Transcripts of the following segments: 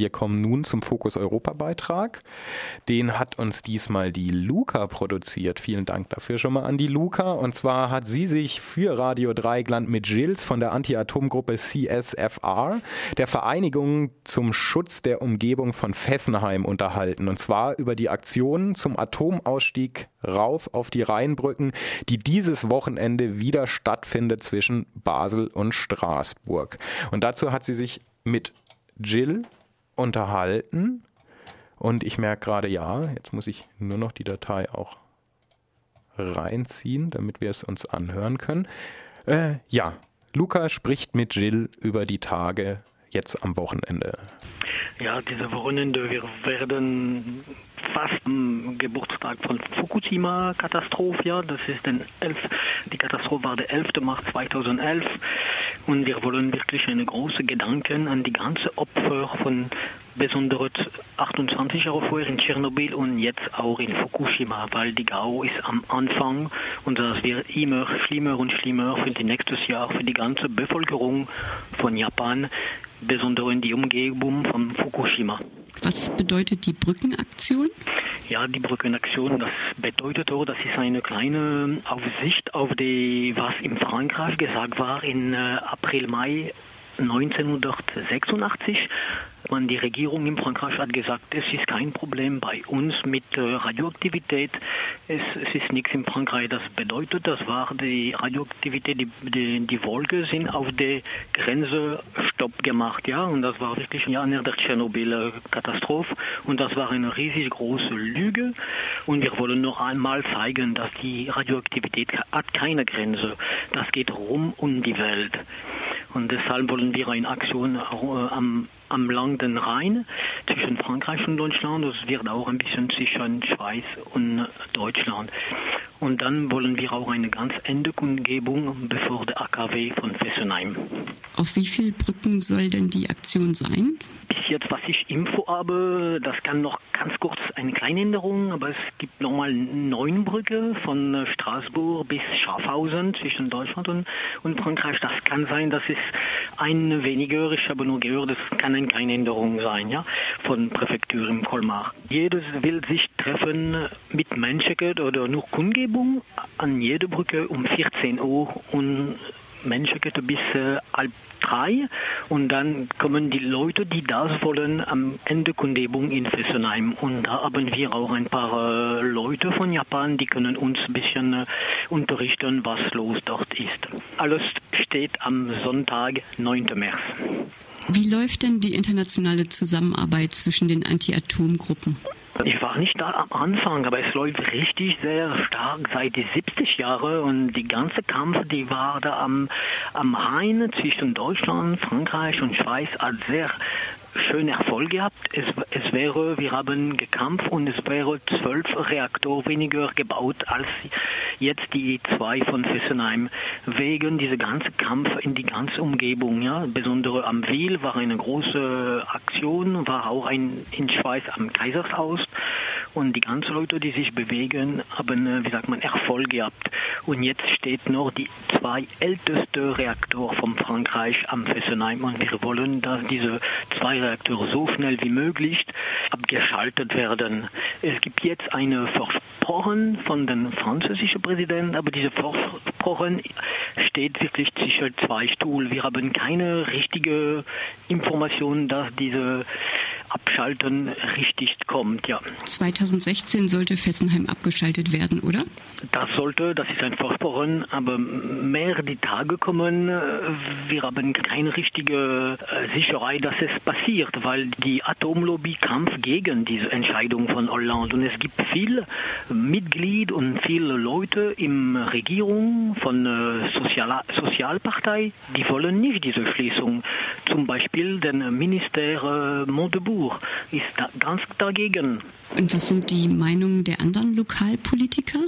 wir kommen nun zum Fokus Europa Beitrag. Den hat uns diesmal die Luca produziert. Vielen Dank dafür schon mal an die Luca. Und zwar hat sie sich für Radio Dreigland mit Gilles von der Anti-Atom-Gruppe CSFR, der Vereinigung zum Schutz der Umgebung von Fessenheim, unterhalten. Und zwar über die Aktion zum Atomausstieg rauf auf die Rheinbrücken, die dieses Wochenende wieder stattfindet zwischen Basel und Straßburg. Und dazu hat sie sich mit Jill unterhalten. Und ich merke gerade, ja, jetzt muss ich nur noch die Datei auch reinziehen, damit wir es uns anhören können. Äh, ja, Luca spricht mit Jill über die Tage jetzt am Wochenende. Ja, diese Wochenende, wir werden fast am Geburtstag von Fukushima-Katastrophe, ja, das ist den 11, die Katastrophe war der 11. März 2011 und wir wollen wirklich eine große Gedanken an die ganze Opfer von besonders 28 Jahre vorher in Tschernobyl und jetzt auch in Fukushima, weil die GAU ist am Anfang und das wird immer schlimmer und schlimmer für die nächstes Jahr für die ganze Bevölkerung von Japan, besonders in die Umgebung von Fukushima. Was bedeutet die Brückenaktion? Ja, die Brückenaktion, das bedeutet auch, das ist eine kleine Aufsicht auf die, was in Frankreich gesagt war in äh, April, Mai 1986 man die Regierung in Frankreich hat gesagt, es ist kein Problem bei uns mit äh, Radioaktivität. Es, es, ist nichts in Frankreich. Das bedeutet, das war die Radioaktivität, die, die, die Wolke sind auf der Grenze Stopp gemacht, ja. Und das war wirklich ja nach der Tschernobyl-Katastrophe. Und das war eine riesig große Lüge. Und wir wollen noch einmal zeigen, dass die Radioaktivität hat keine Grenze. Das geht rum um die Welt. Und deshalb wollen wir eine Aktion äh, am am Lang den Rhein zwischen Frankreich und Deutschland. Das wird auch ein bisschen zwischen Schweiz und Deutschland. Und dann wollen wir auch eine ganz ende Kundgebung bevor der AKW von Fessenheim. Auf wie viele Brücken soll denn die Aktion sein? Jetzt, was ich Info habe, das kann noch ganz kurz eine kleine Änderung, aber es gibt nochmal neun Brücken von Straßburg bis Schaffhausen zwischen Deutschland und, und Frankreich. Das kann sein, dass es eine weniger, ich habe nur gehört, es kann eine kleine Änderung sein, ja, von Präfektur im Colmar. Jedes will sich treffen mit Menschen oder nur Kundgebung an jeder Brücke um 14 Uhr und Menschenkette bis halb drei und dann kommen die Leute, die das wollen, am Ende Kundgebung in Fessenheim und da haben wir auch ein paar äh, Leute von Japan, die können uns ein bisschen äh, unterrichten, was los dort ist. Alles steht am Sonntag, 9. März. Wie läuft denn die internationale Zusammenarbeit zwischen den Anti-Atom-Gruppen? Ich war nicht da am Anfang, aber es läuft richtig sehr stark seit die 70 Jahre und die ganze Kampf, die war da am, am Rhein zwischen Deutschland, Frankreich und Schweiz hat sehr schöne Erfolg gehabt. Es, es wäre, wir haben gekämpft und es wäre zwölf Reaktoren weniger gebaut als jetzt die zwei von Fessenheim. Wegen dieser ganzen Kampf in die ganze Umgebung, ja. Besonders am Wiel war eine große Aktion, war auch ein, in Schweiz am Kaisershaus und die ganzen Leute, die sich bewegen, haben, äh, wie sagt man, Erfolg gehabt. Und jetzt steht noch die zwei älteste Reaktoren von Frankreich am Fessenheim und wir wollen, dass diese zwei Reaktoren so schnell wie möglich abgeschaltet werden. Es gibt jetzt eine Versprochen von dem französischen Präsidenten, aber diese Versprochen steht wirklich zwischen zwei Stuhl. Wir haben keine richtige Information, dass diese Abschalten richtig kommt, ja. 2016 sollte Fessenheim abgeschaltet werden, oder? Das sollte, das ist ein Versprochen, aber mehr die Tage kommen, wir haben keine richtige äh, Sicherheit, dass es passiert, weil die Atomlobby kämpft gegen diese Entscheidung von Hollande und es gibt viele Mitglieder und viele Leute in der Regierung von der Sozial Sozialpartei, die wollen nicht diese Schließung. Zum Beispiel den Minister äh, Montebourg Versuch ist da ganz dagegen. Und was sind die Meinungen der anderen Lokalpolitiker?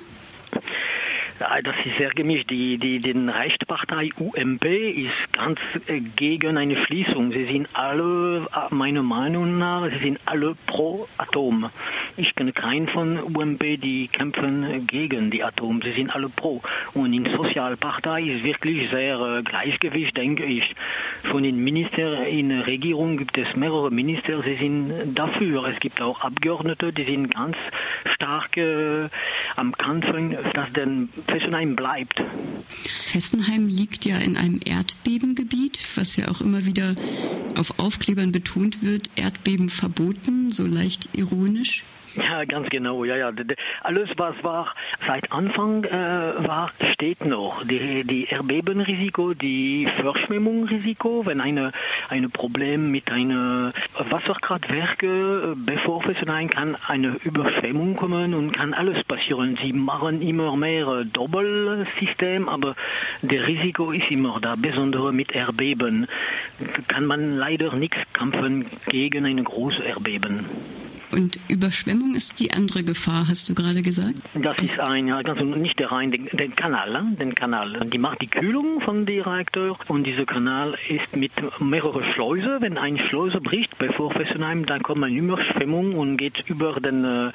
Das ist sehr gemischt. Die, die, die Rechtspartei UMP ist ganz äh, gegen eine Schließung. Sie sind alle, äh, meiner Meinung nach, sie sind alle pro Atom. ich kenne keinen von UMP, die kämpfen gegen die Atom. Sie sind alle pro. Und in Sozialpartei ist wirklich sehr äh, Gleichgewicht, denke ich. Von den Ministern in der Regierung gibt es mehrere Minister, sie sind dafür. Es gibt auch Abgeordnete, die sind ganz stark äh, am Kämpfen, dass denn Fessenheim bleibt. Fessenheim liegt ja in einem Erdbebengebiet, was ja auch immer wieder auf Aufklebern betont wird, Erdbeben verboten, so leicht ironisch. Ja, ganz genau. Ja, ja. Alles, was war seit Anfang äh, war, steht noch. Die, die Erdbebenrisiko, die Verschwemmungsrisiko, wenn eine ein Problem mit einem Wasserkraftwerke, äh, bevor es hinein kann eine Überschwemmung kommen und kann alles passieren. Sie machen immer mehr Doppelsystem, aber der Risiko ist immer da, besonders mit Erdbeben. Kann man leider nichts kämpfen gegen ein großes Erdbeben. Und Überschwemmung ist die andere Gefahr, hast du gerade gesagt? Das ist ein, ganz, nicht der Rhein, den, den Kanal, den Kanal. Die macht die Kühlung von dem Reaktor und dieser Kanal ist mit mehreren Schleusen. Wenn ein Schleuse bricht bei Vorfessenheim, dann kommt eine Überschwemmung und geht über den, äh,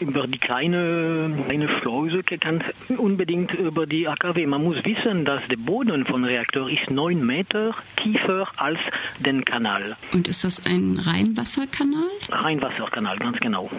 über die kleine, kleine Schleuse, ganz unbedingt über die AKW. Man muss wissen, dass der Boden von Reaktor ist neun Meter tiefer als den Kanal. Und ist das ein Rheinwasserkanal? Rheinwasserkanal. Kanal, ganz genau.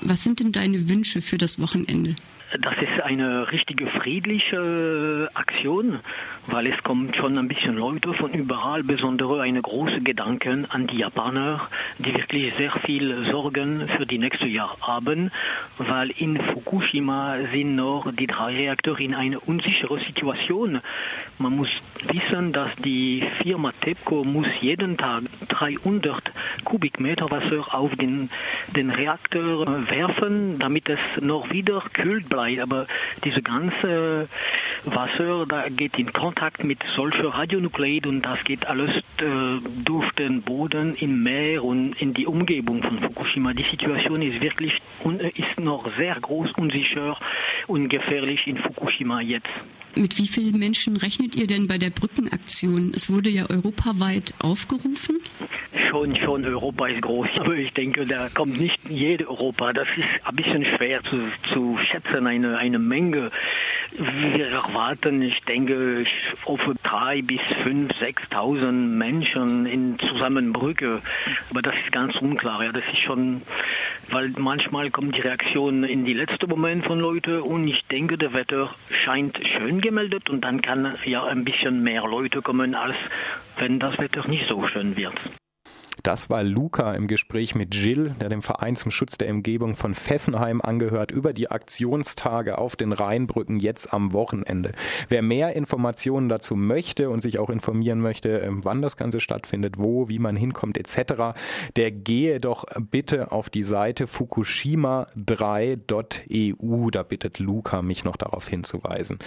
Was sind denn deine Wünsche für das Wochenende? Das ist eine richtige friedliche Aktion, weil es kommt schon ein bisschen Leute von überall, besonders eine große Gedanken an die Japaner, die wirklich sehr viel Sorgen für die nächste Jahr haben, weil in Fukushima sind noch die drei Reaktoren in einer unsicheren Situation. Man muss wissen, dass die Firma TEPCO muss jeden Tag 300 Kubikmeter Wasser auf den, den Reaktor werfen, damit es noch wieder kühlt bleibt aber diese ganze Wasser, da geht in Kontakt mit solchen Radionukleid und das geht alles äh, durch den Boden im Meer und in die Umgebung von Fukushima. Die Situation ist wirklich ist noch sehr groß, unsicher und gefährlich in Fukushima jetzt. Mit wie vielen Menschen rechnet ihr denn bei der Brückenaktion? Es wurde ja europaweit aufgerufen. Schon, schon, Europa ist groß. Aber ich denke, da kommt nicht jede Europa. Das ist ein bisschen schwer zu, zu schätzen, eine, eine Menge. Wir erwarten, ich denke, auf drei bis fünf, sechstausend Menschen in Zusammenbrücke. Aber das ist ganz unklar. Ja, das ist schon, weil manchmal kommt die Reaktion in die letzte Moment von Leuten und ich denke, der Wetter scheint schön gemeldet und dann kann ja ein bisschen mehr Leute kommen, als wenn das Wetter nicht so schön wird. Das war Luca im Gespräch mit Jill, der dem Verein zum Schutz der Umgebung von Fessenheim angehört, über die Aktionstage auf den Rheinbrücken jetzt am Wochenende. Wer mehr Informationen dazu möchte und sich auch informieren möchte, ähm, wann das Ganze stattfindet, wo, wie man hinkommt etc., der gehe doch bitte auf die Seite fukushima3.eu. Da bittet Luca mich noch darauf hinzuweisen.